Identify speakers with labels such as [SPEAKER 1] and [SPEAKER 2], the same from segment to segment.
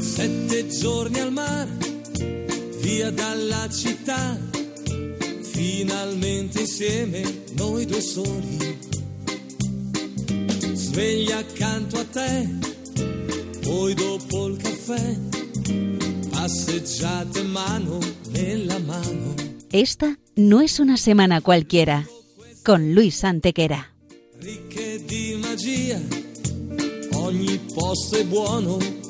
[SPEAKER 1] Sette giorni al mare, via dalla città, finalmente insieme noi due soli. Sveglia accanto a te, poi dopo il caffè, passeggiate mano nella mano.
[SPEAKER 2] Esta no es una semana cualquiera, con Luis Antequera.
[SPEAKER 1] Ricche di magia, ogni posto è buono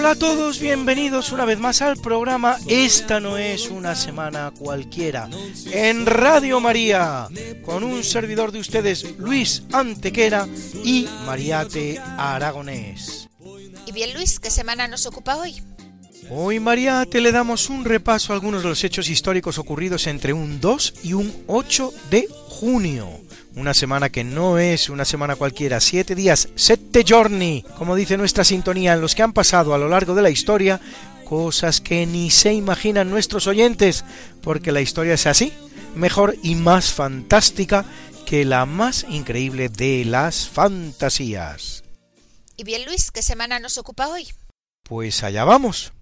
[SPEAKER 3] Hola a todos, bienvenidos una vez más al programa Esta no es una semana cualquiera en Radio María con un servidor de ustedes Luis Antequera y Mariate Aragonés.
[SPEAKER 4] Y bien Luis, ¿qué semana nos ocupa hoy?
[SPEAKER 3] Hoy Mariate le damos un repaso a algunos de los hechos históricos ocurridos entre un 2 y un 8 de junio. Una semana que no es una semana cualquiera, siete días, sette giorni, como dice nuestra sintonía, en los que han pasado a lo largo de la historia cosas que ni se imaginan nuestros oyentes, porque la historia es así, mejor y más fantástica que la más increíble de las fantasías.
[SPEAKER 4] Y bien Luis, ¿qué semana nos ocupa hoy?
[SPEAKER 3] Pues allá vamos.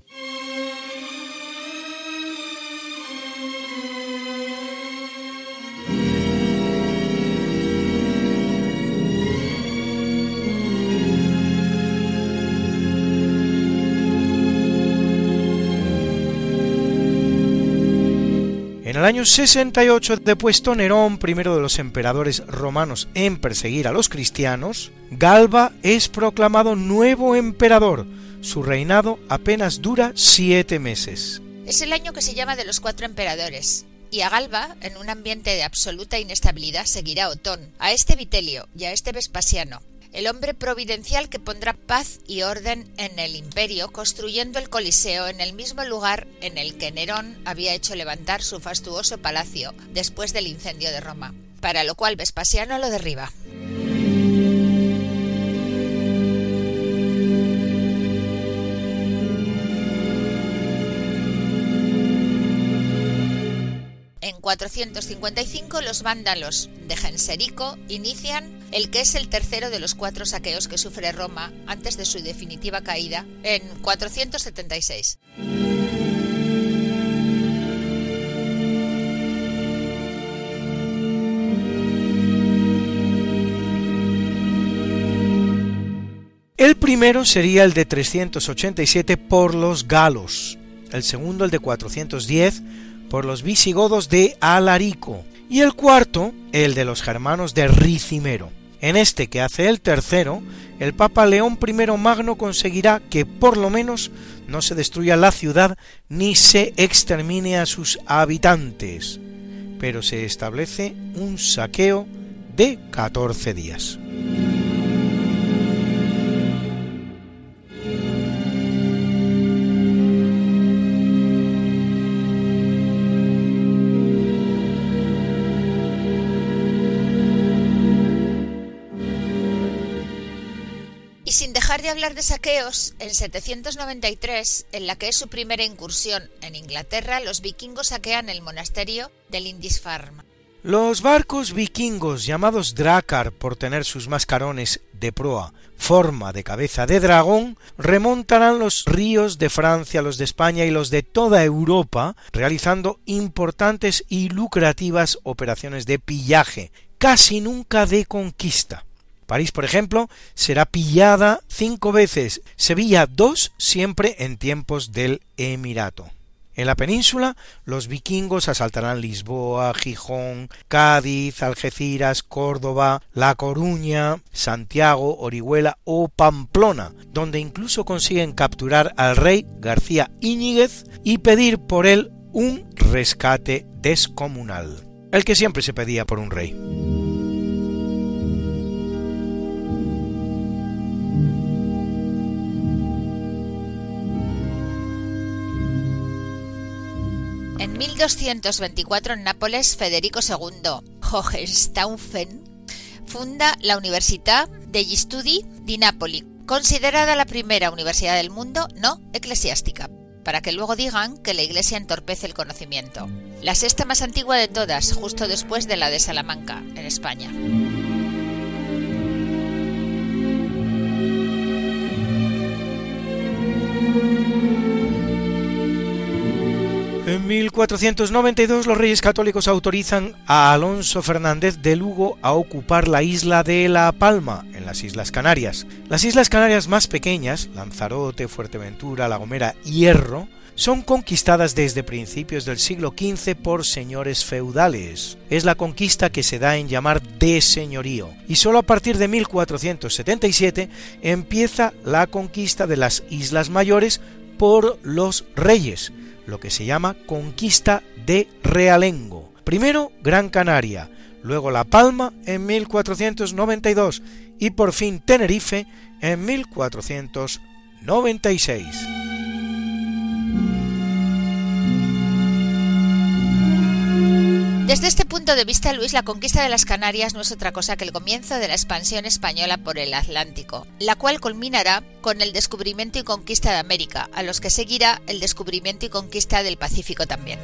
[SPEAKER 3] El año 68, depuesto Nerón, primero de los emperadores romanos en perseguir a los cristianos, Galba es proclamado nuevo emperador. Su reinado apenas dura siete meses.
[SPEAKER 4] Es el año que se llama de los cuatro emperadores. Y a Galba, en un ambiente de absoluta inestabilidad, seguirá Otón, a este Vitelio y a este Vespasiano, el hombre providencial que pondrá paz y orden en el imperio, construyendo el Coliseo en el mismo lugar en el que Nerón había hecho levantar su fastuoso palacio después del incendio de Roma, para lo cual Vespasiano lo derriba. En 455 los vándalos de Genserico inician el que es el tercero de los cuatro saqueos que sufre Roma antes de su definitiva caída en 476.
[SPEAKER 3] El primero sería el de 387 por los galos, el segundo el de 410 por los visigodos de Alarico y el cuarto el de los germanos de Ricimero. En este que hace el tercero, el Papa León I Magno conseguirá que por lo menos no se destruya la ciudad ni se extermine a sus habitantes, pero se establece un saqueo de 14 días.
[SPEAKER 4] Hablar de saqueos, en 793, en la que es su primera incursión en Inglaterra, los vikingos saquean el monasterio de Lindisfarne.
[SPEAKER 3] Los barcos vikingos llamados Drakkar por tener sus mascarones de proa forma de cabeza de dragón remontarán los ríos de Francia, los de España y los de toda Europa, realizando importantes y lucrativas operaciones de pillaje, casi nunca de conquista. París, por ejemplo, será pillada cinco veces, Sevilla dos, siempre en tiempos del Emirato. En la península, los vikingos asaltarán Lisboa, Gijón, Cádiz, Algeciras, Córdoba, La Coruña, Santiago, Orihuela o Pamplona, donde incluso consiguen capturar al rey García Íñiguez y pedir por él un rescate descomunal, el que siempre se pedía por un rey.
[SPEAKER 4] En 1224 en Nápoles, Federico II Hohenstaufen funda la Università degli Studi di Napoli, considerada la primera universidad del mundo no eclesiástica, para que luego digan que la Iglesia entorpece el conocimiento. La sexta más antigua de todas, justo después de la de Salamanca, en España.
[SPEAKER 3] 1492 los reyes católicos autorizan a Alonso Fernández de Lugo a ocupar la isla de La Palma, en las Islas Canarias. Las Islas Canarias más pequeñas, Lanzarote, Fuerteventura, La Gomera, Hierro, son conquistadas desde principios del siglo XV por señores feudales. Es la conquista que se da en llamar de señorío, y solo a partir de 1477 empieza la conquista de las Islas Mayores por los reyes, lo que se llama conquista de Realengo. Primero Gran Canaria, luego La Palma en 1492 y por fin Tenerife en 1496.
[SPEAKER 4] Desde este punto de vista, Luis, la conquista de las Canarias no es otra cosa que el comienzo de la expansión española por el Atlántico, la cual culminará con el descubrimiento y conquista de América, a los que seguirá el descubrimiento y conquista del Pacífico también.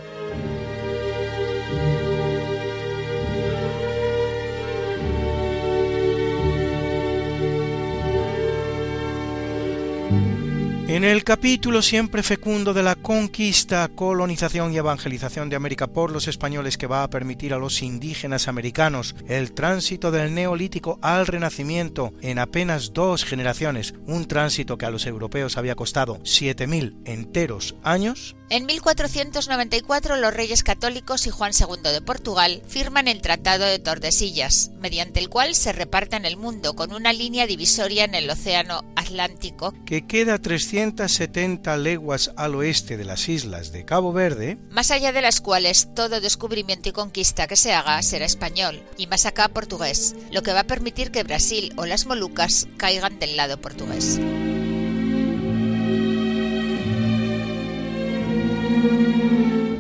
[SPEAKER 3] En el capítulo siempre fecundo de la conquista, colonización y evangelización de América por los españoles que va a permitir a los indígenas americanos el tránsito del neolítico al renacimiento en apenas dos generaciones, un tránsito que a los europeos había costado 7.000 enteros años,
[SPEAKER 4] en 1494 los reyes católicos y Juan II de Portugal firman el Tratado de Tordesillas, mediante el cual se reparten el mundo con una línea divisoria en el Océano Atlántico
[SPEAKER 3] que queda 370 leguas al oeste de las islas de Cabo Verde,
[SPEAKER 4] más allá de las cuales todo descubrimiento y conquista que se haga será español y más acá portugués, lo que va a permitir que Brasil o las Molucas caigan del lado portugués.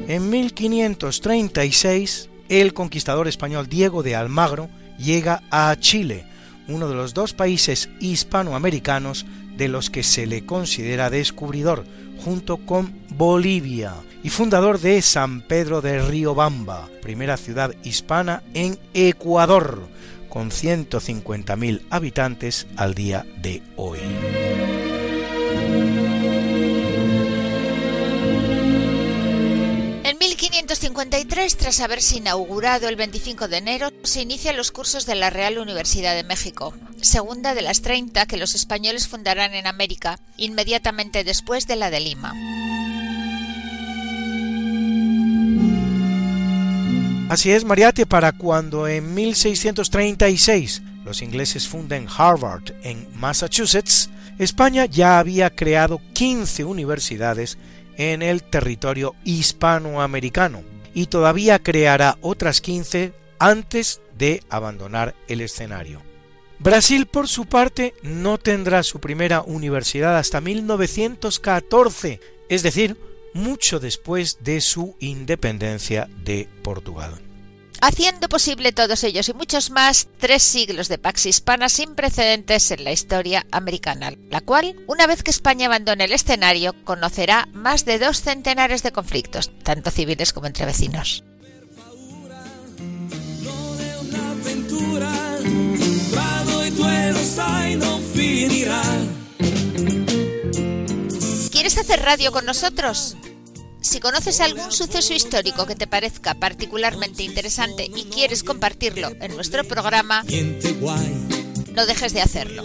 [SPEAKER 3] En 1536, el conquistador español Diego de Almagro llega a Chile, uno de los dos países hispanoamericanos de los que se le considera descubridor, junto con Bolivia, y fundador de San Pedro de Riobamba, primera ciudad hispana en Ecuador, con 150.000 habitantes al día de hoy.
[SPEAKER 4] 1553, tras haberse inaugurado el 25 de enero, se inician los cursos de la Real Universidad de México, segunda de las 30 que los españoles fundarán en América, inmediatamente después de la de Lima.
[SPEAKER 3] Así es, Mariate, para cuando en 1636 los ingleses funden Harvard en Massachusetts, España ya había creado 15 universidades en el territorio hispanoamericano y todavía creará otras 15 antes de abandonar el escenario. Brasil, por su parte, no tendrá su primera universidad hasta 1914, es decir, mucho después de su independencia de Portugal
[SPEAKER 4] haciendo posible todos ellos y muchos más tres siglos de Pax Hispana sin precedentes en la historia americana, la cual, una vez que España abandone el escenario, conocerá más de dos centenares de conflictos, tanto civiles como entre vecinos. ¿Quieres hacer radio con nosotros? Si conoces algún suceso histórico que te parezca particularmente interesante y quieres compartirlo en nuestro programa, no dejes de hacerlo.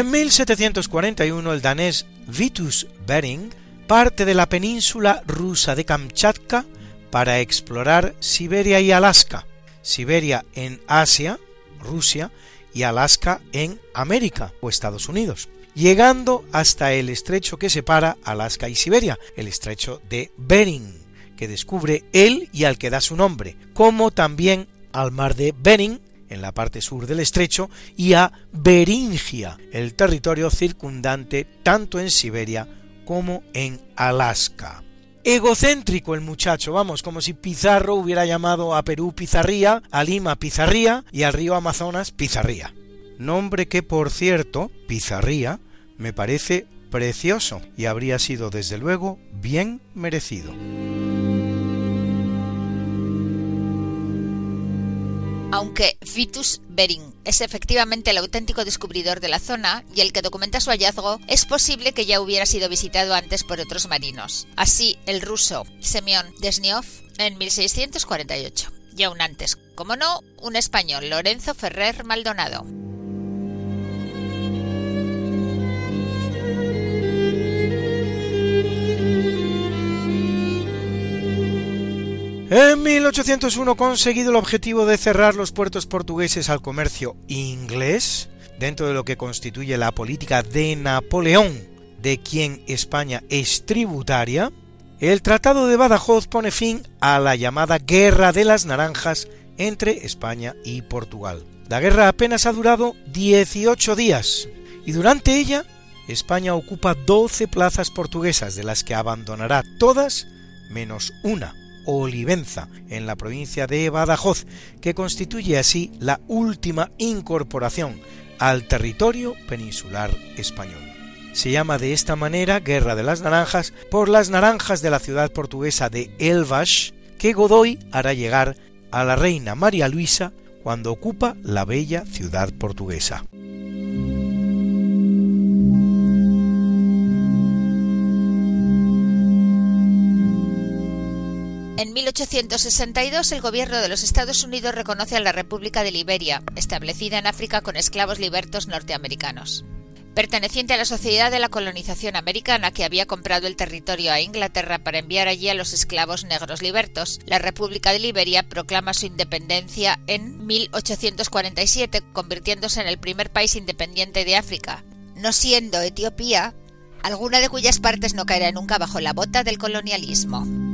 [SPEAKER 3] En 1741 el danés Vitus Bering parte de la península rusa de Kamchatka para explorar Siberia y Alaska, Siberia en Asia, Rusia, y Alaska en América o Estados Unidos, llegando hasta el estrecho que separa Alaska y Siberia, el estrecho de Bering, que descubre él y al que da su nombre, como también al mar de Bering en la parte sur del estrecho, y a Beringia, el territorio circundante tanto en Siberia como en Alaska. Egocéntrico el muchacho, vamos, como si Pizarro hubiera llamado a Perú Pizarría, a Lima Pizarría y al río Amazonas Pizarría. Nombre que, por cierto, Pizarría, me parece precioso y habría sido desde luego bien merecido.
[SPEAKER 4] Aunque Vitus Bering es efectivamente el auténtico descubridor de la zona y el que documenta su hallazgo, es posible que ya hubiera sido visitado antes por otros marinos. Así, el ruso Semyon Desniov en 1648. Y aún antes, como no, un español, Lorenzo Ferrer Maldonado.
[SPEAKER 3] En 1801 conseguido el objetivo de cerrar los puertos portugueses al comercio inglés, dentro de lo que constituye la política de Napoleón, de quien España es tributaria, el Tratado de Badajoz pone fin a la llamada Guerra de las Naranjas entre España y Portugal. La guerra apenas ha durado 18 días y durante ella España ocupa 12 plazas portuguesas, de las que abandonará todas menos una, Olivenza, en la provincia de Badajoz, que constituye así la última incorporación al territorio peninsular español. Se llama de esta manera Guerra de las Naranjas por las naranjas de la ciudad portuguesa de Elvas, que Godoy hará llegar a la reina María Luisa cuando ocupa la bella ciudad portuguesa.
[SPEAKER 4] En 1862 el gobierno de los Estados Unidos reconoce a la República de Liberia, establecida en África con esclavos libertos norteamericanos. Perteneciente a la Sociedad de la Colonización Americana que había comprado el territorio a Inglaterra para enviar allí a los esclavos negros libertos, la República de Liberia proclama su independencia en 1847, convirtiéndose en el primer país independiente de África, no siendo Etiopía alguna de cuyas partes no caerá nunca bajo la bota del colonialismo.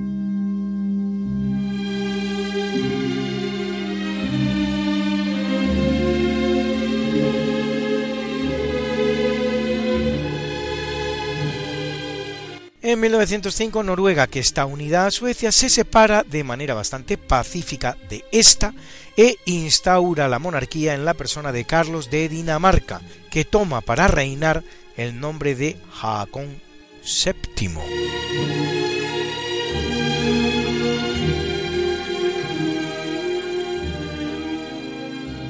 [SPEAKER 3] En 1905 Noruega, que está unida a Suecia, se separa de manera bastante pacífica de esta e instaura la monarquía en la persona de Carlos de Dinamarca, que toma para reinar el nombre de Haakon VII.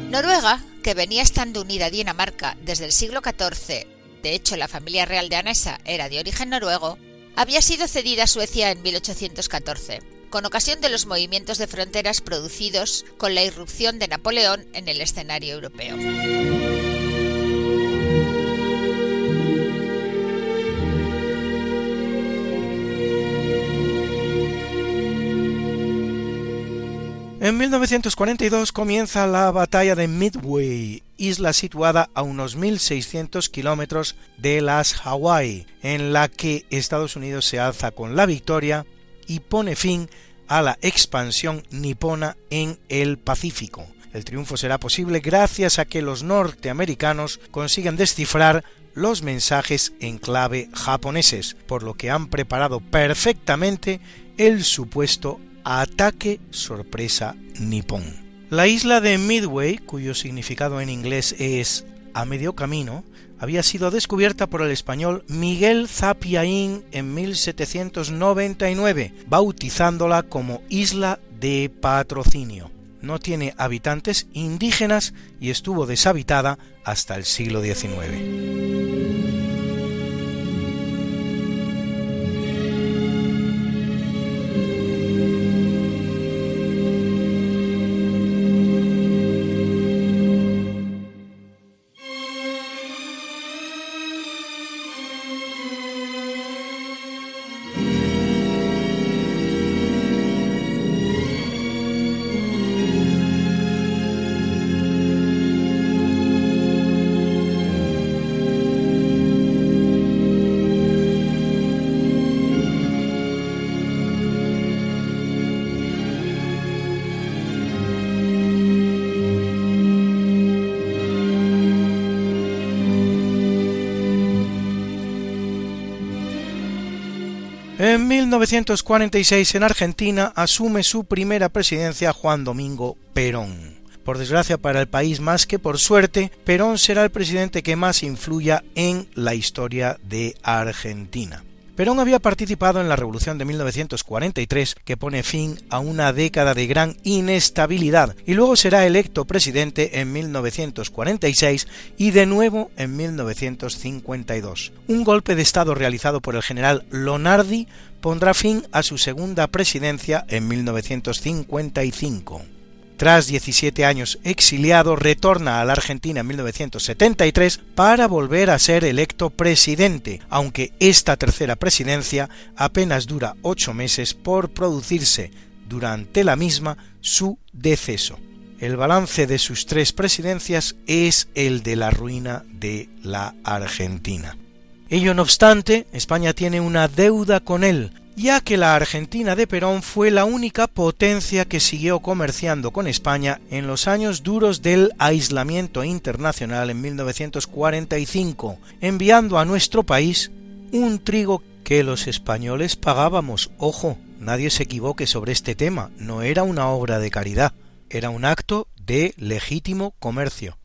[SPEAKER 4] Noruega, que venía estando unida a Dinamarca desde el siglo XIV, de hecho la familia real de Anesa era de origen noruego, había sido cedida a Suecia en 1814, con ocasión de los movimientos de fronteras producidos con la irrupción de Napoleón en el escenario europeo.
[SPEAKER 3] En 1942 comienza la batalla de Midway, isla situada a unos 1.600 kilómetros de las Hawái, en la que Estados Unidos se alza con la victoria y pone fin a la expansión nipona en el Pacífico. El triunfo será posible gracias a que los norteamericanos consiguen descifrar los mensajes en clave japoneses, por lo que han preparado perfectamente el supuesto ataque sorpresa nipón. La isla de Midway, cuyo significado en inglés es a medio camino, había sido descubierta por el español Miguel Zapiaín en 1799, bautizándola como Isla de Patrocinio. No tiene habitantes indígenas y estuvo deshabitada hasta el siglo XIX. 1946 en Argentina asume su primera presidencia Juan Domingo Perón. Por desgracia para el país más que por suerte, Perón será el presidente que más influya en la historia de Argentina. Perón había participado en la Revolución de 1943 que pone fin a una década de gran inestabilidad y luego será electo presidente en 1946 y de nuevo en 1952. Un golpe de Estado realizado por el general Lonardi pondrá fin a su segunda presidencia en 1955. Tras 17 años exiliado, retorna a la Argentina en 1973 para volver a ser electo presidente, aunque esta tercera presidencia apenas dura ocho meses por producirse durante la misma su deceso. El balance de sus tres presidencias es el de la ruina de la Argentina. Ello no obstante, España tiene una deuda con él, ya que la Argentina de Perón fue la única potencia que siguió comerciando con España en los años duros del aislamiento internacional en 1945, enviando a nuestro país un trigo que los españoles pagábamos. Ojo, nadie se equivoque sobre este tema, no era una obra de caridad, era un acto de legítimo comercio,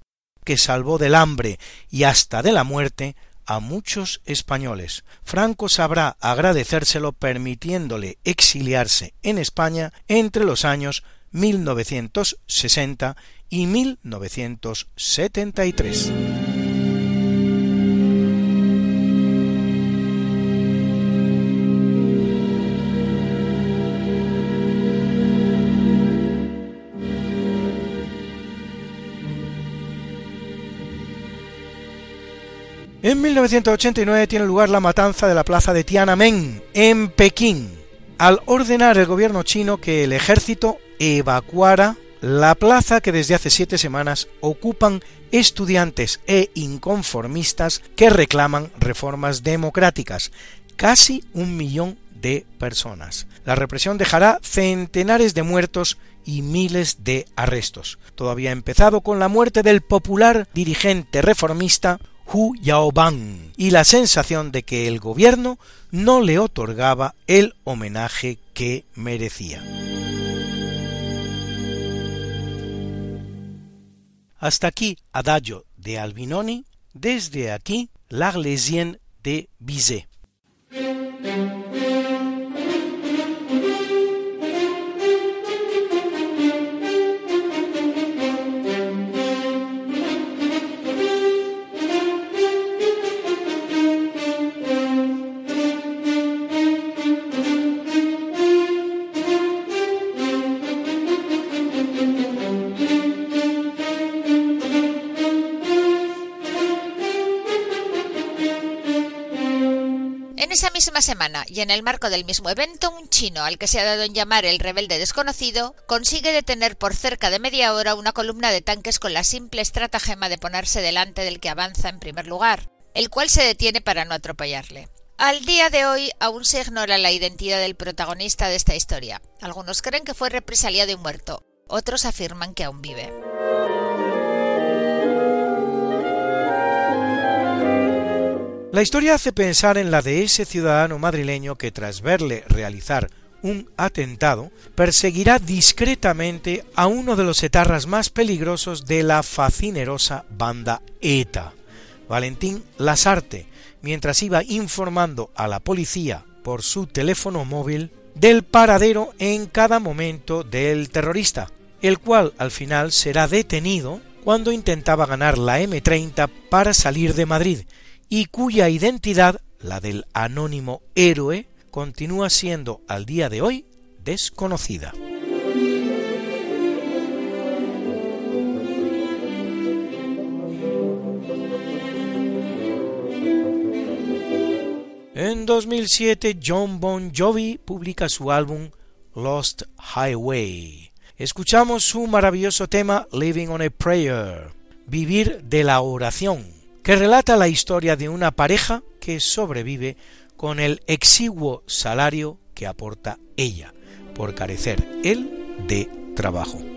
[SPEAKER 3] que salvó del hambre y hasta de la muerte a muchos españoles. Franco sabrá agradecérselo permitiéndole exiliarse en España entre los años 1960 y 1973. En 1989 tiene lugar la matanza de la plaza de Tiananmen, en Pekín, al ordenar el gobierno chino que el ejército evacuara la plaza que desde hace siete semanas ocupan estudiantes e inconformistas que reclaman reformas democráticas, casi un millón de personas. La represión dejará centenares de muertos y miles de arrestos. Todo había empezado con la muerte del popular dirigente reformista Y la sensación de que el gobierno no le otorgaba el homenaje que merecía. Hasta aquí Adagio de Albinoni, desde aquí L'Arlésienne de Bizet.
[SPEAKER 4] Semana y en el marco del mismo evento, un chino al que se ha dado en llamar el rebelde desconocido consigue detener por cerca de media hora una columna de tanques con la simple estratagema de ponerse delante del que avanza en primer lugar, el cual se detiene para no atropellarle. Al día de hoy aún se ignora la identidad del protagonista de esta historia. Algunos creen que fue represaliado y muerto, otros afirman que aún vive.
[SPEAKER 1] La historia hace pensar en la de ese ciudadano madrileño que tras verle realizar un atentado, perseguirá discretamente a uno de los etarras más peligrosos de la facinerosa banda ETA, Valentín Lasarte, mientras iba informando a la policía por su teléfono móvil del paradero en cada momento del terrorista, el cual al final será detenido cuando intentaba ganar la M30 para salir de Madrid y cuya identidad, la del anónimo héroe, continúa siendo al día de hoy desconocida. En 2007 John Bon Jovi publica su álbum Lost Highway. Escuchamos su maravilloso tema Living on a Prayer, Vivir de la oración, que relata la historia de una pareja que sobrevive con el exiguo salario que aporta ella, por carecer él de trabajo.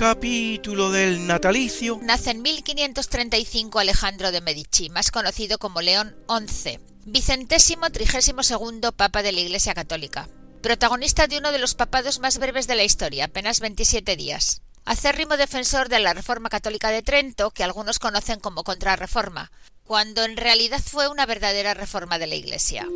[SPEAKER 3] Capítulo del natalicio
[SPEAKER 4] nace en 1535 Alejandro de Medici, más conocido como León XI, vicentésimo trigésimo segundo papa de la Iglesia Católica, protagonista de uno de los papados más breves de la historia, apenas 27 días. Acérrimo defensor de la Reforma Católica de Trento, que algunos conocen como Contrarreforma, cuando en realidad fue una verdadera reforma de la Iglesia.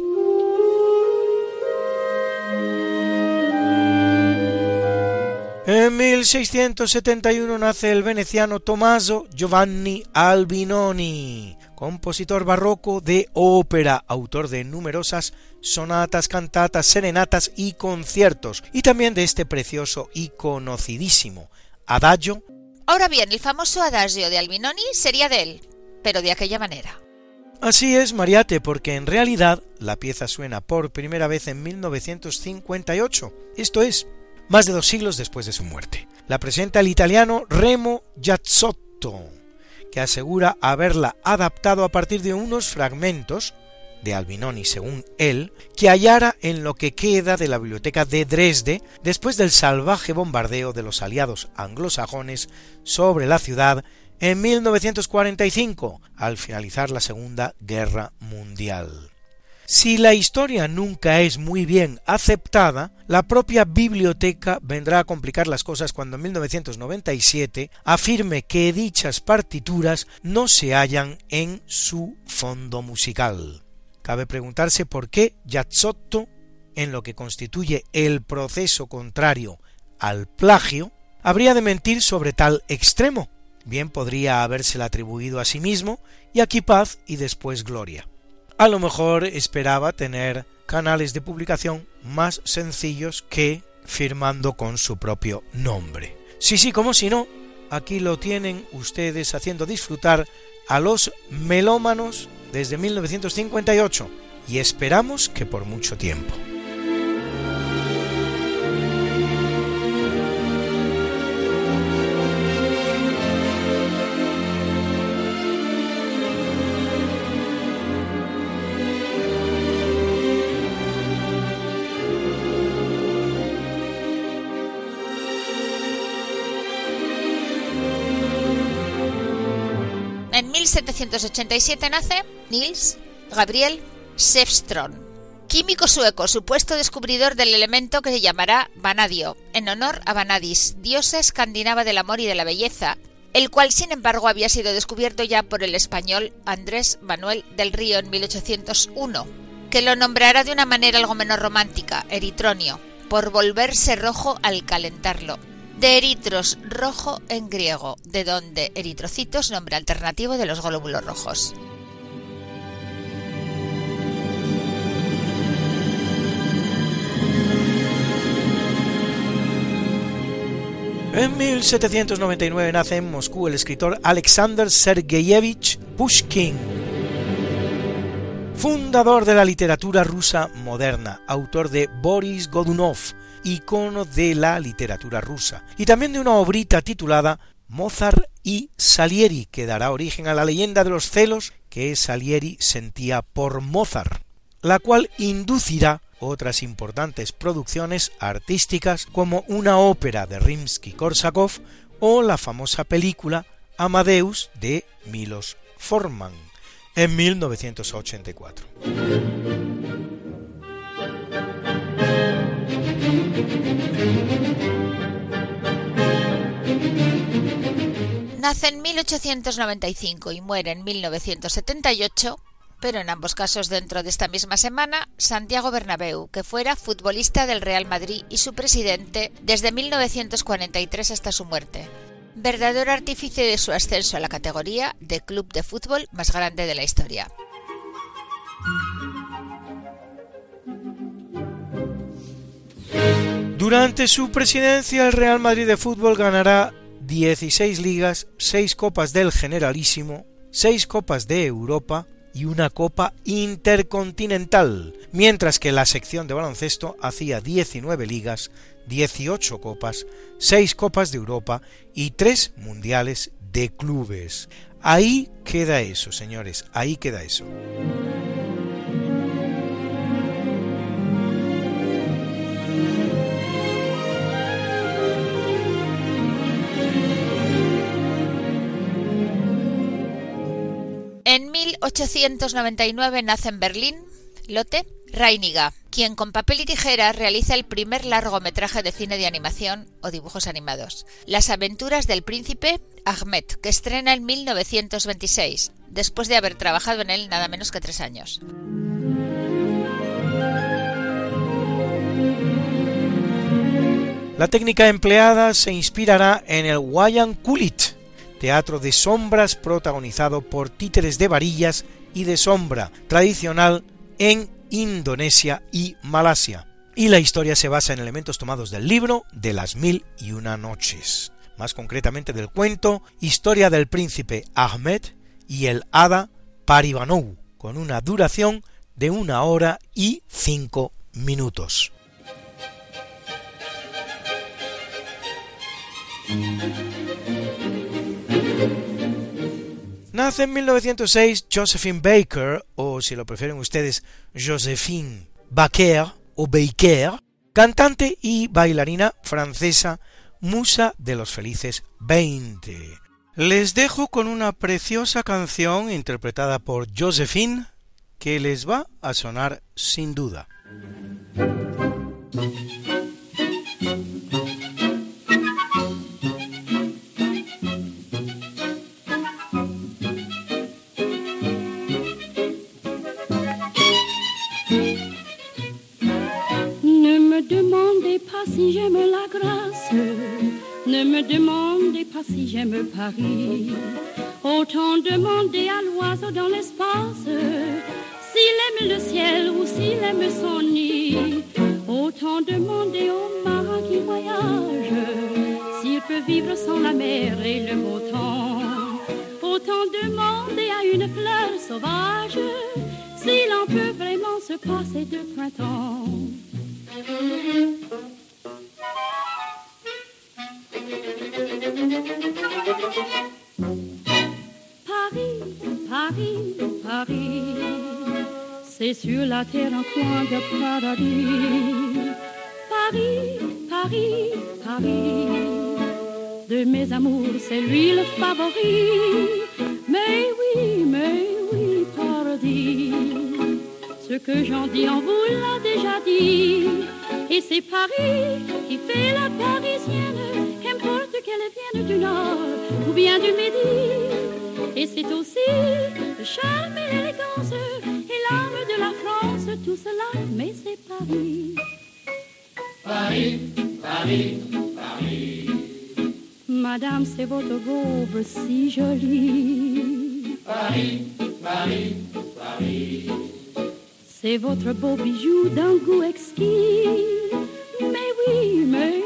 [SPEAKER 3] En 1671 nace el veneciano Tommaso Giovanni Albinoni, compositor barroco de ópera, autor de numerosas sonatas, cantatas, serenatas y conciertos, y también de este precioso y conocidísimo Adagio.
[SPEAKER 4] Ahora bien, el famoso Adagio de Albinoni sería de él, pero de aquella manera.
[SPEAKER 3] Así es, Mariate, porque en realidad la pieza suena por primera vez en 1958, esto es, más de dos siglos después de su muerte. La presenta el italiano Remo Giazzotto, que asegura haberla adaptado a partir de unos fragmentos de Albinoni, según él, que hallara en lo que queda de la biblioteca de Dresde después del salvaje bombardeo de los aliados anglosajones sobre la ciudad en 1945, al finalizar la Segunda Guerra Mundial. Si la historia nunca es muy bien aceptada, la propia biblioteca vendrá a complicar las cosas cuando en 1997 afirme que dichas partituras no se hallan en su fondo musical. Cabe preguntarse por qué Yazzotto, en lo que constituye el proceso contrario al plagio, habría de mentir sobre tal extremo. Bien podría habérsela atribuido a sí mismo y aquí paz y después gloria. A lo mejor esperaba tener canales de publicación más sencillos que firmando con su propio nombre. Sí, sí, como si no, aquí lo tienen ustedes haciendo disfrutar a los melómanos desde 1958 y esperamos que por mucho tiempo.
[SPEAKER 4] 1787 nace Niels Gabriel Sefström, químico sueco, supuesto descubridor del elemento que se llamará vanadio, en honor a Vanadis, diosa escandinava del amor y de la belleza, el cual sin embargo había sido descubierto ya por el español Andrés Manuel del Río en 1801, que lo nombrará de una manera algo menos romántica, eritronio, por volverse rojo al calentarlo, de eritros rojo en griego, de donde eritrocitos nombre alternativo de los glóbulos rojos.
[SPEAKER 3] En 1799 nace en Moscú el escritor Alexander Sergeyevich Pushkin, fundador de la literatura rusa moderna, autor de Boris Godunov, icono de la literatura rusa, y también de una obrita titulada Mozart y Salieri, que dará origen a la leyenda de los celos que Salieri sentía por Mozart, la cual inducirá otras importantes producciones artísticas como una ópera de Rimsky-Korsakov o la famosa película Amadeus de Milos Forman en 1984.
[SPEAKER 4] Nace en 1895 y muere en 1978 pero en ambos casos dentro de esta misma semana, Santiago Bernabéu, que fuera futbolista del Real Madrid y su presidente desde 1943 hasta su muerte. Verdadero artífice de su ascenso a la categoría de club de fútbol más grande de la historia.
[SPEAKER 3] Durante su presidencia, el Real Madrid de fútbol ganará 16 ligas, 6 copas del Generalísimo, 6 copas de Europa, y una Copa Intercontinental, mientras que la sección de baloncesto hacía 19 ligas, 18 copas, 6 Copas de Europa y 3 Mundiales de Clubes. Ahí queda eso, señores, ahí queda eso.
[SPEAKER 4] 1899 nace en Berlín Lotte Reiniga, quien con papel y tijera realiza el primer largometraje de cine de animación o dibujos animados, Las aventuras del príncipe Ahmed, que estrena en 1926, después de haber trabajado en él nada menos que tres años.
[SPEAKER 3] La técnica empleada se inspirará en el Wayan Kulit, teatro de sombras protagonizado por títeres de varillas y de sombra, tradicional en Indonesia y Malasia. Y la historia se basa en elementos tomados del libro de las mil y una noches, más concretamente del cuento Historia del príncipe Ahmed y el hada Paribanou, con una duración de una hora y cinco minutos. Nace en 1906 Josephine Baker, o si lo prefieren ustedes, Josephine Baker o Baker, cantante y bailarina francesa, musa de los felices 20. Les dejo con una preciosa canción interpretada por Josephine que les va a sonar sin duda.
[SPEAKER 5] Si j'aime la grâce, ne me demandez pas si j'aime Paris. Autant demander à l'oiseau dans l'espace s'il aime le ciel ou s'il aime son nid. Autant demander au marin qui voyage s'il peut vivre sans la mer et le beau temps. Autant demander à une fleur sauvage s'il en peut vraiment se passer de printemps. Paris, Paris, Paris, c'est sur la terre un coin de paradis. Paris, Paris, Paris, de mes amours, c'est lui le favori. Mais oui, mais oui, paradis, ce que j'en dis, on vous l'a déjà dit. Et c'est Paris qui fait la parisienne qu'elle vienne du nord ou bien du midi. Et c'est aussi le charme et l'élégance et l'âme de la France, tout cela, mais c'est Paris.
[SPEAKER 6] Paris, Paris, Paris.
[SPEAKER 5] Madame, c'est votre robe si jolie.
[SPEAKER 6] Paris, Paris, Paris.
[SPEAKER 5] C'est votre beau bijou d'un goût exquis. Mais oui, mais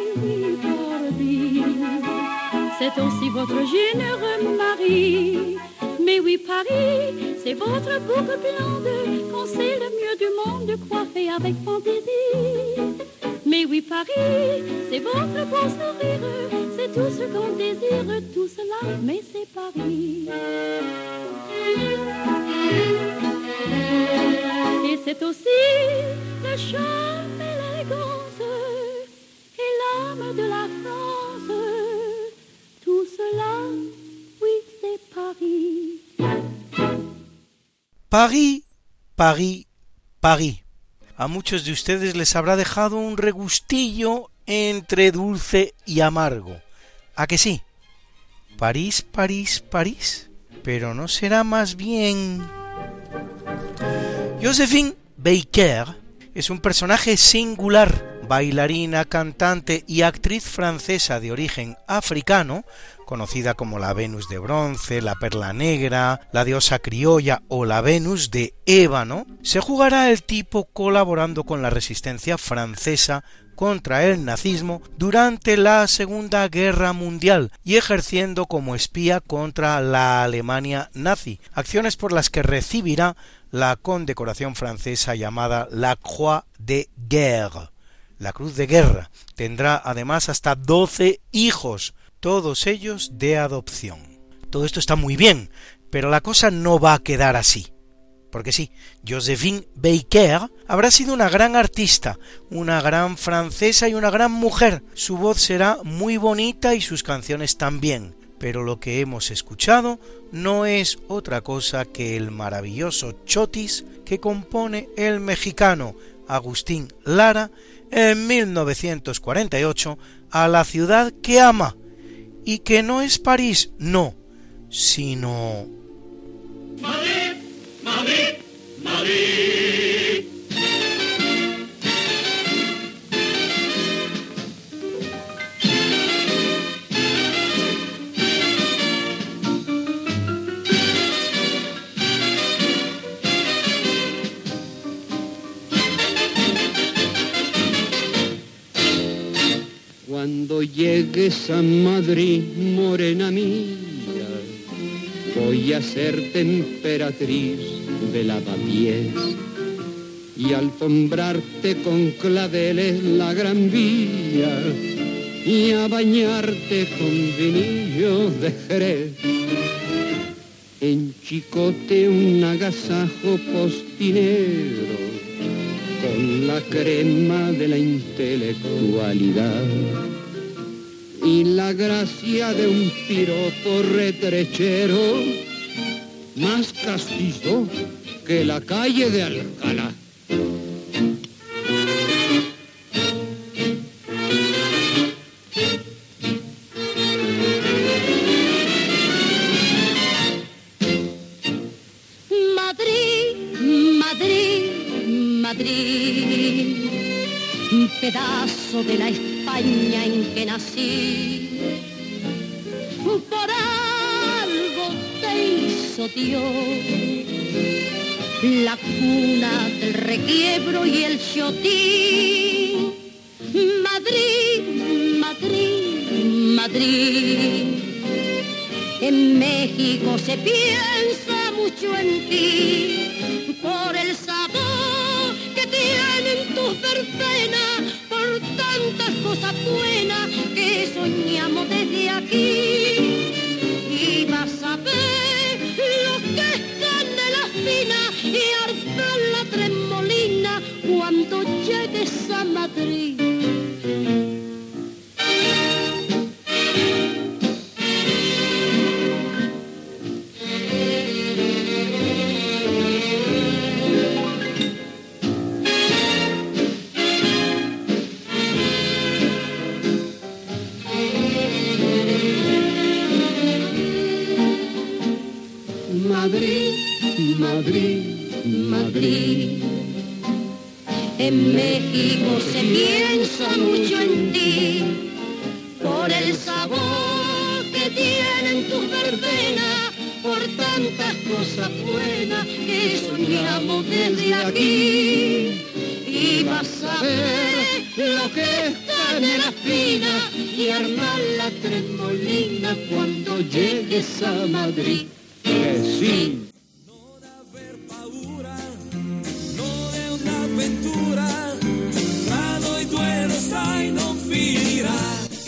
[SPEAKER 5] c'est aussi votre généreux mari. Mais oui, Paris, c'est votre boucle blonde, qu'on sait le mieux du monde, coiffé avec fantaisie. Mais oui, Paris, c'est votre beau sourire, c'est tout ce qu'on désire, tout cela, mais c'est Paris. Et c'est aussi le charme et et l'âme de la France.
[SPEAKER 3] Paris, Paris, Paris. A muchos de ustedes les habrá dejado un regustillo entre dulce y amargo. ¿A que sí? París, París, París. Pero no será más bien... Josephine Baker es un personaje singular bailarina, cantante y actriz francesa de origen africano, conocida como la Venus de bronce, la Perla Negra, la diosa criolla o la Venus de ébano, se jugará el tipo colaborando con la resistencia francesa contra el nazismo durante la Segunda Guerra Mundial y ejerciendo como espía contra la Alemania nazi, acciones por las que recibirá la condecoración francesa llamada la Croix de Guerre la cruz de guerra. Tendrá además hasta doce hijos, todos ellos de adopción. Todo esto está muy bien, pero la cosa no va a quedar así. Porque sí, Josephine Baker habrá sido una gran artista, una gran francesa y una gran mujer. Su voz será muy bonita y sus canciones también. pero lo que hemos escuchado no es otra cosa que el maravilloso chotis que compone el mexicano Agustín Lara en 1948 a la ciudad que ama y que no es París, no, sino...
[SPEAKER 7] Cuando llegues a Madrid, morena mía, voy a ser temperatriz de lavapiés y alfombrarte con claveles la gran vía y a bañarte con vinillo de Jerez. En Chicote un agasajo postinero con la crema de la intelectualidad y la gracia de un piropo retrechero más castizo que la calle de Alcalá.
[SPEAKER 8] Madrid, Madrid, pedazo de la España en que nací. Por algo te hizo Dios la cuna del requiebro y el chotín. Madrid, Madrid, Madrid. En México se piensa mucho en ti por el sabor tienen tus verbenas, por tantas cosas buenas que soñamos desde aquí. Y vas a ver lo que es canela fina y arder la tremolina cuando llegues a. Madrid, En México se piensa mucho en ti por el sabor que tienen tus verbenas, por tantas cosas buenas que soñamos desde aquí. Y vas a ver lo que es canela fina y armar la tremolina cuando llegues a Madrid.
[SPEAKER 7] Sí.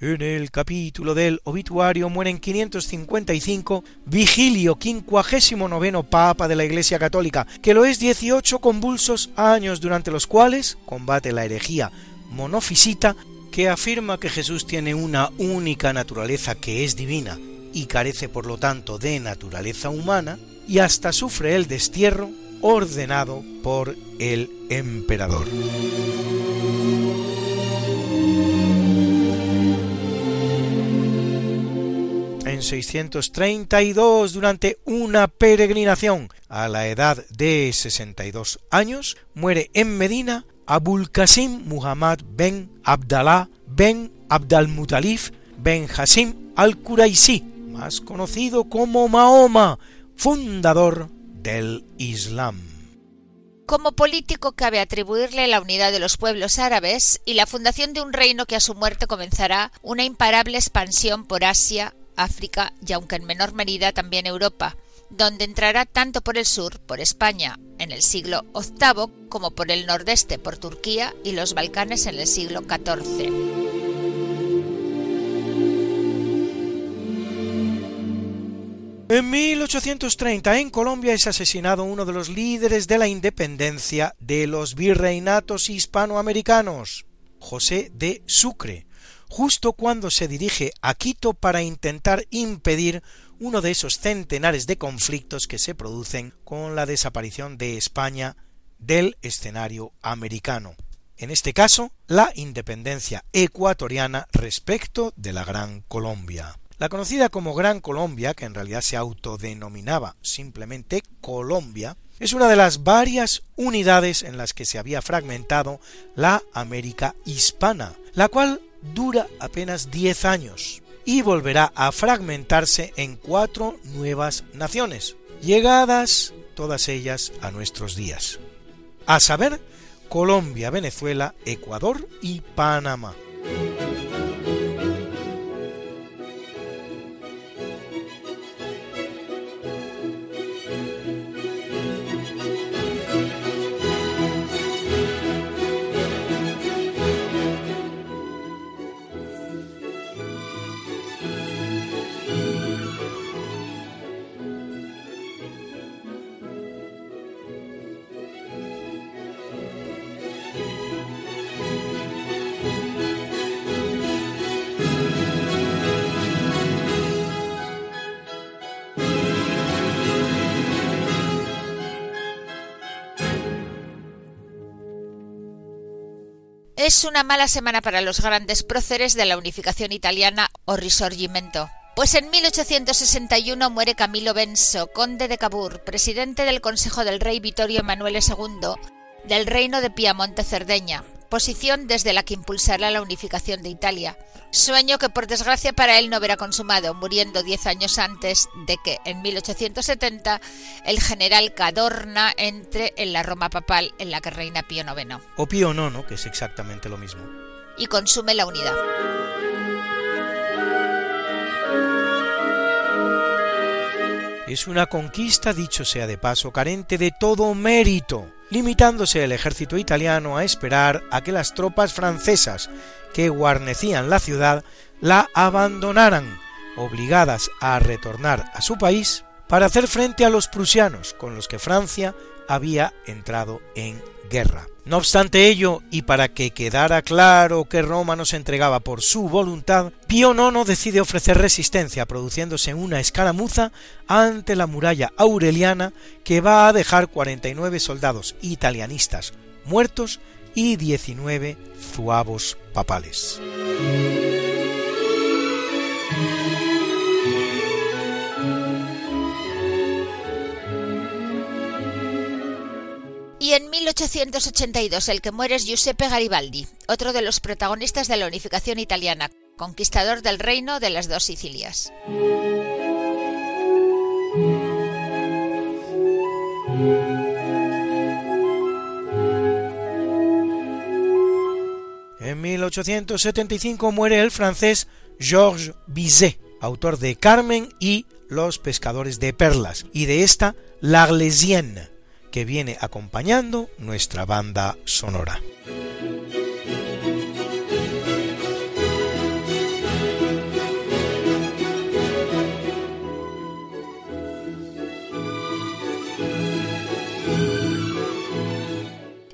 [SPEAKER 3] En el capítulo del obituario muere en 555 Vigilio, quincuagésimo noveno Papa de la Iglesia Católica, que lo es 18 convulsos años durante los cuales combate la herejía monofisita que afirma que Jesús tiene una única naturaleza que es divina y carece por lo tanto de naturaleza humana, y hasta sufre el destierro ordenado por el emperador. En 632, durante una peregrinación a la edad de 62 años, muere en Medina Abul Qasim Muhammad ben Abdallah ben Abdalmutalif ben Hasim al-Quraisi, más conocido como Mahoma, fundador del Islam.
[SPEAKER 4] Como político cabe atribuirle la unidad de los pueblos árabes y la fundación de un reino que a su muerte comenzará una imparable expansión por Asia, África y aunque en menor medida también Europa, donde entrará tanto por el sur, por España, en el siglo VIII, como por el nordeste, por Turquía y los Balcanes en el siglo XIV.
[SPEAKER 3] En 1830 en Colombia es asesinado uno de los líderes de la independencia de los virreinatos hispanoamericanos, José de Sucre, justo cuando se dirige a Quito para intentar impedir uno de esos centenares de conflictos que se producen con la desaparición de España del escenario americano. En este caso, la independencia ecuatoriana respecto de la Gran Colombia. La conocida como Gran Colombia, que en realidad se autodenominaba simplemente Colombia, es una de las varias unidades en las que se había fragmentado la América hispana, la cual dura apenas diez años y volverá a fragmentarse en cuatro nuevas naciones, llegadas todas ellas a nuestros días, a saber, Colombia, Venezuela, Ecuador y Panamá.
[SPEAKER 4] Es una mala semana para los grandes próceres de la unificación italiana o Risorgimento. Pues en 1861 muere Camilo Benso, conde de Cavour, presidente del Consejo del Rey Vittorio Emanuele II del Reino de Piamonte Cerdeña, posición desde la que impulsará la unificación de Italia, sueño que por desgracia para él no verá consumado, muriendo diez años antes de que en 1870 el general Cadorna entre en la Roma papal en la que reina Pío IX.
[SPEAKER 3] O Pío IX, que es exactamente lo mismo.
[SPEAKER 4] Y consume la unidad.
[SPEAKER 3] Es una conquista, dicho sea de paso, carente de todo mérito, limitándose el ejército italiano a esperar a que las tropas francesas que guarnecían la ciudad la abandonaran, obligadas a retornar a su país para hacer frente a los prusianos con los que Francia había entrado en guerra. No obstante ello, y para que quedara claro que Roma no se entregaba por su voluntad, Pío IX decide ofrecer resistencia, produciéndose una escaramuza ante la muralla aureliana que va a dejar 49 soldados italianistas muertos y 19 zuavos papales.
[SPEAKER 4] Y en 1882 el que muere es Giuseppe Garibaldi, otro de los protagonistas de la unificación italiana, conquistador del reino de las dos Sicilias.
[SPEAKER 3] En 1875 muere el francés Georges Bizet, autor de Carmen y Los pescadores de perlas, y de esta L'Arlésienne, que viene acompañando nuestra banda sonora.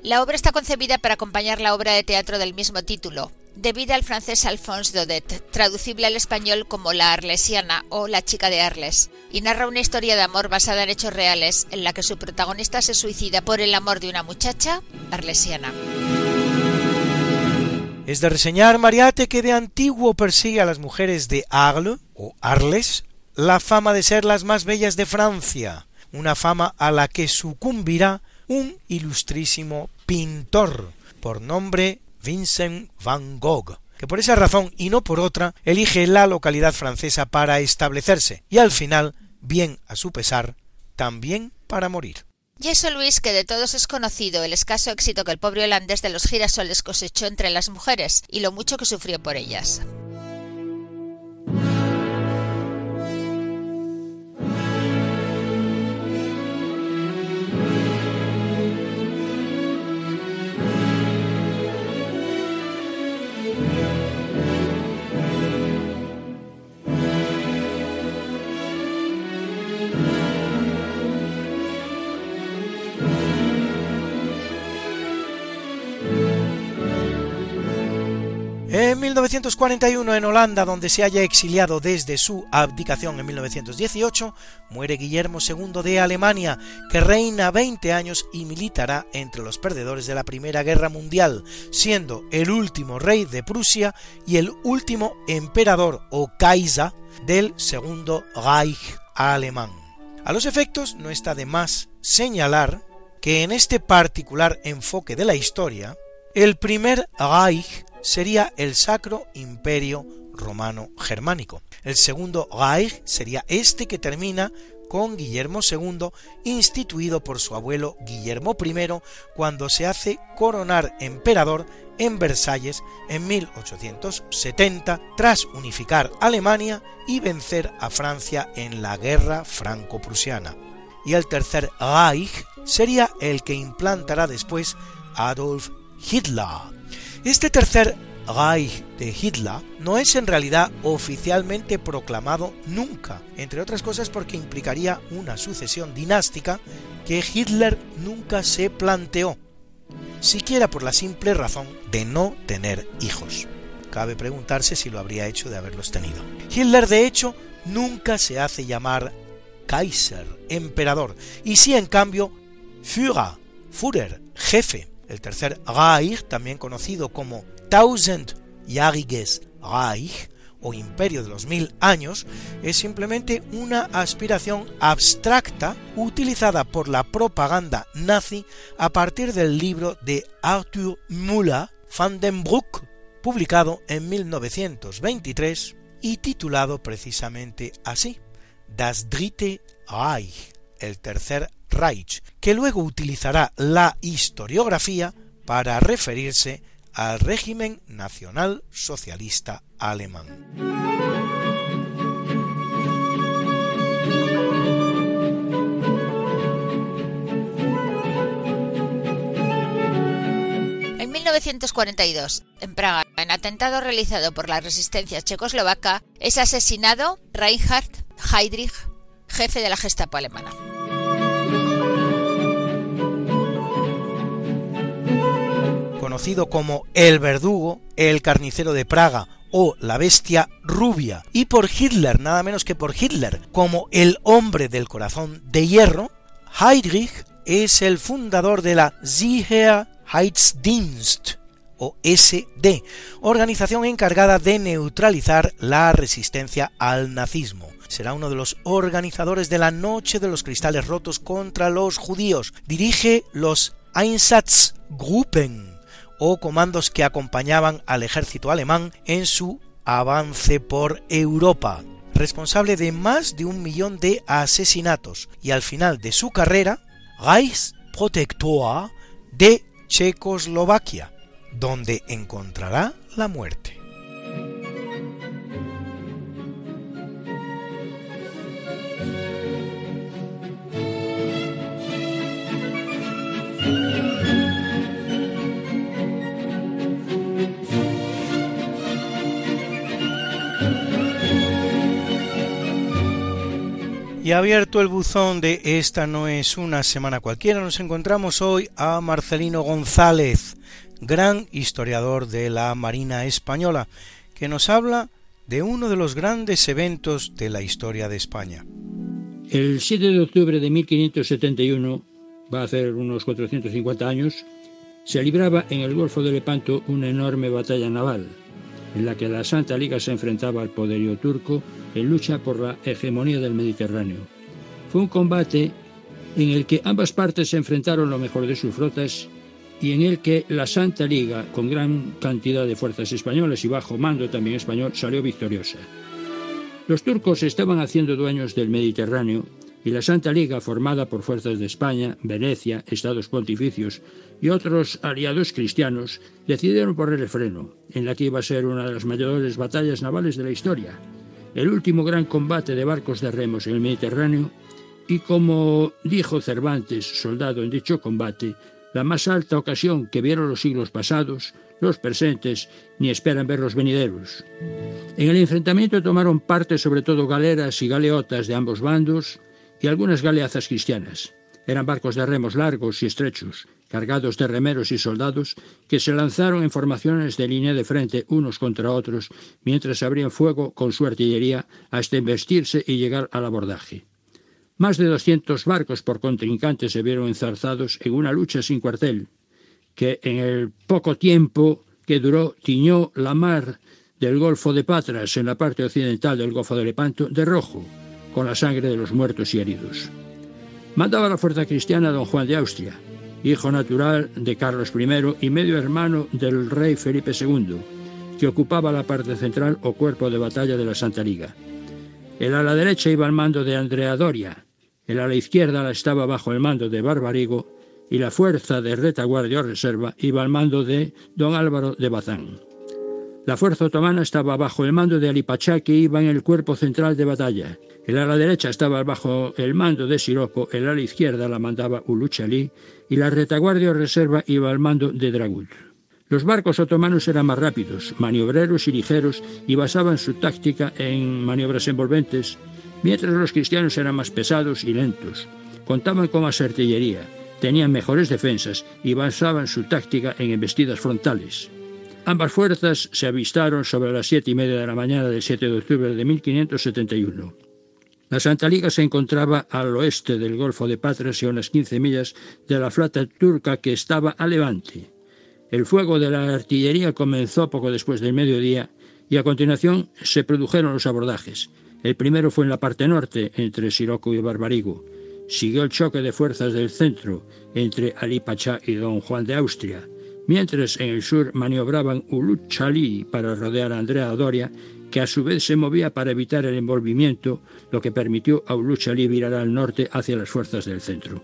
[SPEAKER 4] La obra está concebida para acompañar la obra de teatro del mismo título, debida al francés Alphonse Daudet, traducible al español como La Arlesiana o La chica de Arles, y narra una historia de amor basada en hechos reales en la que su protagonista se suicida por el amor de una muchacha arlesiana.
[SPEAKER 3] Es de reseñar Mariate que de antiguo persigue a las mujeres de Arles o Arles la fama de ser las más bellas de Francia, una fama a la que sucumbirá un ilustrísimo pintor por nombre Vincent van Gogh, que por esa razón y no por otra elige la localidad francesa para establecerse y al final, bien a su pesar, también para morir.
[SPEAKER 4] Y eso, Luis, que de todos es conocido el escaso éxito que el pobre holandés de los girasoles cosechó entre las mujeres y lo mucho que sufrió por ellas.
[SPEAKER 3] En 1941, en Holanda, donde se haya exiliado desde su abdicación en 1918, muere Guillermo II de Alemania, que reina 20 años y militará entre los perdedores de la Primera Guerra Mundial, siendo el último rey de Prusia y el último emperador o Kaiser del Segundo Reich alemán. A los efectos, no está de más señalar que en este particular enfoque de la historia, el primer Reich sería el Sacro Imperio Romano Germánico. El segundo Reich sería este que termina con Guillermo II, instituido por su abuelo Guillermo I cuando se hace coronar emperador en Versalles en 1870 tras unificar Alemania y vencer a Francia en la guerra franco-prusiana. Y el tercer Reich sería el que implantará después Adolf Hitler. Este tercer Reich de Hitler no es en realidad oficialmente proclamado nunca, entre otras cosas porque implicaría una sucesión dinástica que Hitler nunca se planteó, siquiera por la simple razón de no tener hijos. Cabe preguntarse si lo habría hecho de haberlos tenido. Hitler, de hecho, nunca se hace llamar Kaiser, emperador, y sí, en cambio, Führer, Führer, jefe. El tercer Reich, también conocido como Tausendjähriges Reich o Imperio de los Mil Años, es simplemente una aspiración abstracta utilizada por la propaganda nazi a partir del libro de Arthur Müller van den Broek, publicado en 1923 y titulado precisamente así, Das Dritte Reich, el Tercer Reich, que luego utilizará la historiografía para referirse al régimen nacional socialista alemán.
[SPEAKER 4] En 1942, en Praga, en atentado realizado por la resistencia checoslovaca, es asesinado Reinhard Heydrich, jefe de la Gestapo alemana.
[SPEAKER 3] Conocido como el verdugo, el carnicero de Praga o la bestia rubia, y por Hitler, nada menos que por Hitler, como el hombre del corazón de hierro, Heydrich es el fundador de la Sicherheitsdienst, o SD, organización encargada de neutralizar la resistencia al nazismo. Será uno de los organizadores de la Noche de los Cristales Rotos contra los judíos. Dirige los Einsatzgruppen, o comandos que acompañaban al ejército alemán en su avance por Europa, responsable de más de un millón de asesinatos y al final de su carrera, Reichsprotektor de Checoslovaquia, donde encontrará la muerte. Y abierto el buzón de Esta no es una semana cualquiera, nos encontramos hoy a Marcelino González, gran historiador de la Marina Española, que nos habla de uno de los grandes eventos de la historia de España.
[SPEAKER 9] El 7 de octubre de 1571, va a hacer unos 450 años, se libraba en el Golfo de Lepanto una enorme batalla naval, en la que la Santa Liga se enfrentaba al poderío turco en lucha por la hegemonía del Mediterráneo. Fue un combate en el que ambas partes se enfrentaron lo mejor de sus flotas y en el que la Santa Liga, con gran cantidad de fuerzas españolas y bajo mando también español, salió victoriosa. Los turcos estaban haciendo dueños del Mediterráneo y la Santa Liga, formada por fuerzas de España, Venecia, Estados Pontificios y otros aliados cristianos, decidieron poner el freno, en la que iba a ser una de las mayores batallas navales de la historia, el último gran combate de barcos de remos en el Mediterráneo y, como dijo Cervantes, soldado en dicho combate, la más alta ocasión que vieron los siglos pasados, los presentes, ni esperan ver los venideros. En el enfrentamiento tomaron parte sobre todo galeras y galeotas de ambos bandos y algunas galeazas cristianas. Eran barcos de remos largos y estrechos, cargados de remeros y soldados, que se lanzaron en formaciones de línea de frente unos contra otros, mientras abrían fuego con su artillería hasta investirse y llegar al abordaje. Más de doscientos barcos por contrincante se vieron enzarzados en una lucha sin cuartel, que en el poco tiempo que duró tiñó la mar del Golfo de Patras en la parte occidental del Golfo de Lepanto de rojo, con la sangre de los muertos y heridos. Mandaba la fuerza cristiana don Juan de Austria, hijo natural de Carlos I y medio hermano del rey Felipe II, que ocupaba la parte central o cuerpo de batalla de la Santa Liga. El ala derecha iba al mando de Andrea Doria, el ala izquierda estaba bajo el mando de Barbarigo y la fuerza de retaguardia o reserva iba al mando de don Álvaro de Bazán. La fuerza otomana estaba bajo el mando de Alipachá, que iba en el cuerpo central de batalla. El ala derecha estaba bajo el mando de Siroco, el ala izquierda la mandaba Uluchalí y la retaguardia o reserva iba al mando de Dragut. Los barcos otomanos eran más rápidos, maniobreros y ligeros y basaban su táctica en maniobras envolventes, mientras los cristianos eran más pesados y lentos. Contaban con más artillería, tenían mejores defensas y basaban su táctica en embestidas frontales. Ambas fuerzas se avistaron sobre las siete y media de la mañana del 7 de octubre de 1571. La Santa Liga se encontraba al oeste del Golfo de Patras y a unas 15 millas de la flota turca que estaba a levante. El fuego de la artillería comenzó poco después del mediodía y a continuación se produjeron los abordajes. El primero fue en la parte norte, entre Siroco y Barbarigo. Siguió el choque de fuerzas del centro, entre Ali Pachá y don Juan de Austria mientras en el sur maniobraban Ulut Chalí para rodear a Andrea Doria, que a su vez se movía para evitar el envolvimiento, lo que permitió a Ulut Chalí virar al norte hacia las fuerzas del centro.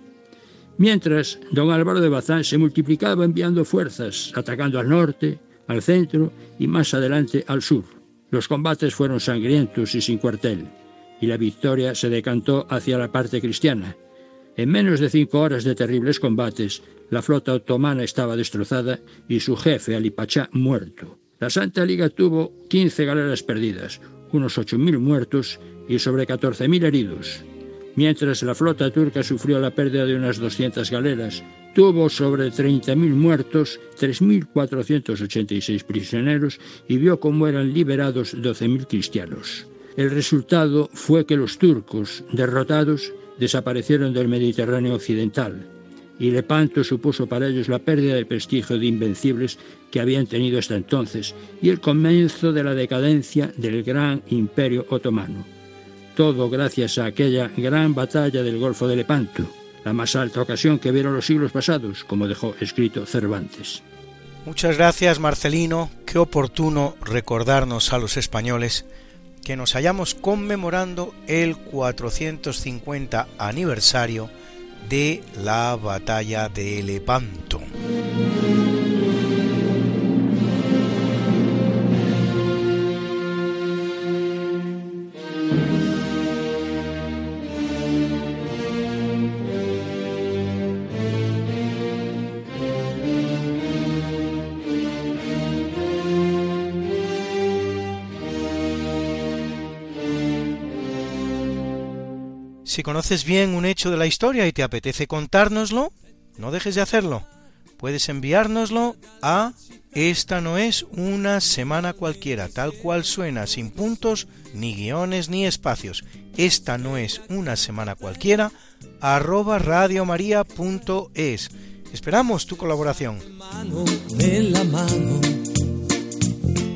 [SPEAKER 9] Mientras, don Álvaro de Bazán se multiplicaba enviando fuerzas, atacando al norte, al centro y más adelante al sur. Los combates fueron sangrientos y sin cuartel, y la victoria se decantó hacia la parte cristiana, en menos de cinco horas de terribles combates, la flota otomana estaba destrozada y su jefe, Ali Pachá, muerto. La Santa Liga tuvo 15 galeras perdidas, unos 8.000 muertos y sobre 14.000 heridos, mientras la flota turca sufrió la pérdida de unas 200 galeras, tuvo sobre 30.000 muertos, 3.486 prisioneros y vio cómo eran liberados 12.000 cristianos. El resultado fue que los turcos, derrotados, desaparecieron del Mediterráneo occidental, y Lepanto supuso para ellos la pérdida de prestigio de invencibles que habían tenido hasta entonces y el comienzo de la decadencia del gran imperio otomano. Todo gracias a aquella gran batalla del Golfo de Lepanto, la más alta ocasión que vieron los siglos pasados, como dejó escrito Cervantes.
[SPEAKER 3] Muchas gracias Marcelino, qué oportuno recordarnos a los españoles que nos hayamos conmemorando el 450 aniversario de la batalla de Lepanto. Si conoces bien un hecho de la historia y te apetece contárnoslo, no dejes de hacerlo. Puedes enviárnoslo a esta no es una semana cualquiera, tal cual suena, sin puntos, ni guiones, ni espacios. Esta no es una semana cualquiera, arroba radiomaria.es. Esperamos tu colaboración.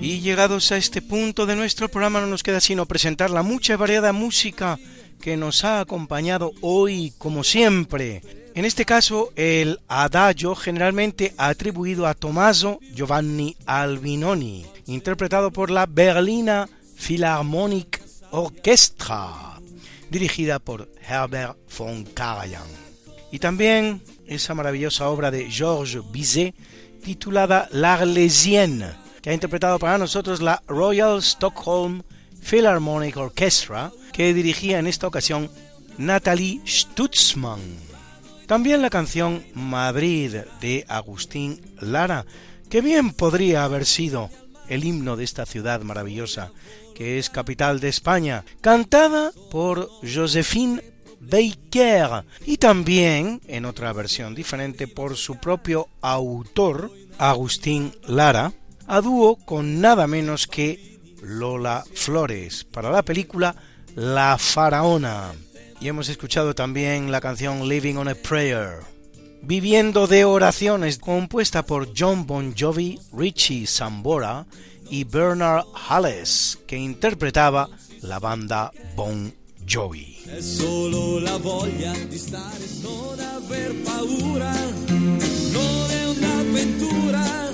[SPEAKER 3] Y llegados a este punto de nuestro programa no nos queda sino presentar la mucha variada música que nos ha acompañado hoy, como siempre. En este caso, el adagio generalmente atribuido a Tommaso Giovanni Albinoni, interpretado por la Berlina Philharmonic Orchestra, dirigida por Herbert von Karajan. Y también esa maravillosa obra de Georges Bizet, titulada L'Arlésienne, que ha interpretado para nosotros la Royal Stockholm Philharmonic Orchestra, que dirigía en esta ocasión Natalie Stutzmann. También la canción Madrid de Agustín Lara, que bien podría haber sido el himno de esta ciudad maravillosa, que es capital de España, cantada por Josephine Baker y también, en otra versión diferente, por su propio autor, Agustín Lara, a dúo con nada menos que Lola Flores para la película La Faraona. Y hemos escuchado también la canción Living on a Prayer. Viviendo de oraciones, compuesta por John Bon Jovi, Richie Sambora y Bernard Halles, que interpretaba la banda Bon Jovi.
[SPEAKER 1] È solo la voglia di stare, non aver paura, non è un'avventura,